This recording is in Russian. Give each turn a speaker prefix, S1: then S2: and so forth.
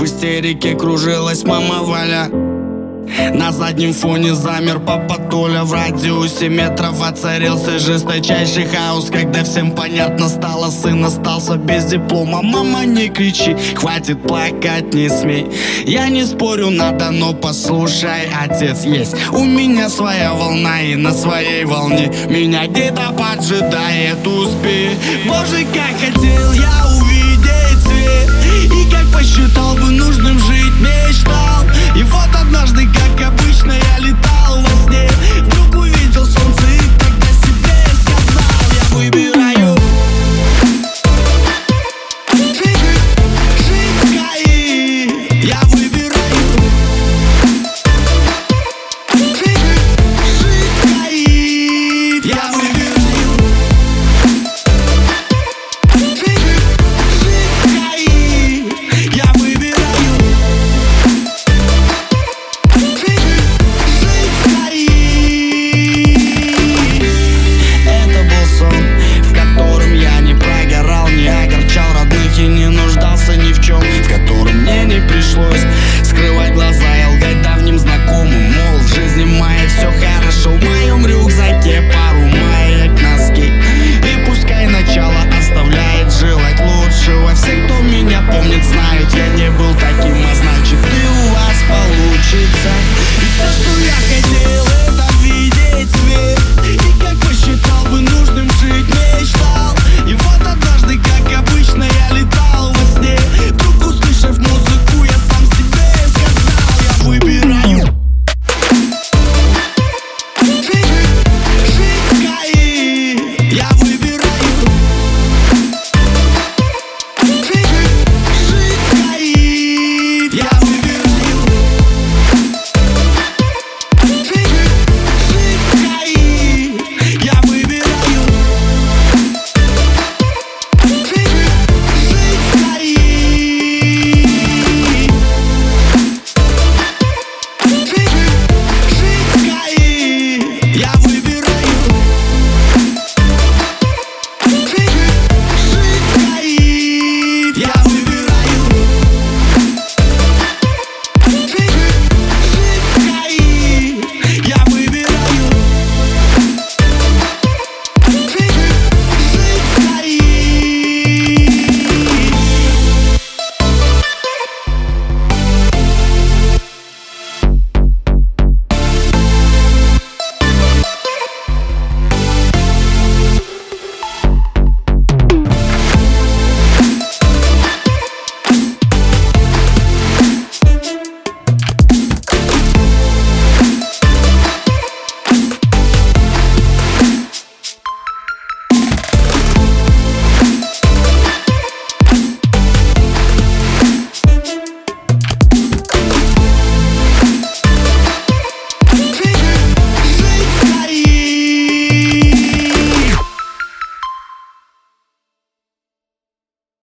S1: В истерике кружилась мама Валя. На заднем фоне замер папа Толя. В радиусе метров воцарился жесточайший хаос. Когда всем понятно стало, сын остался без диплома. Мама, не кричи, хватит плакать, не смей Я не спорю, надо, но послушай, отец есть. У меня своя волна и на своей волне. Меня где-то поджидает успех. Боже, как хотел я увидеть как посчитал бы нужным жить. Мечта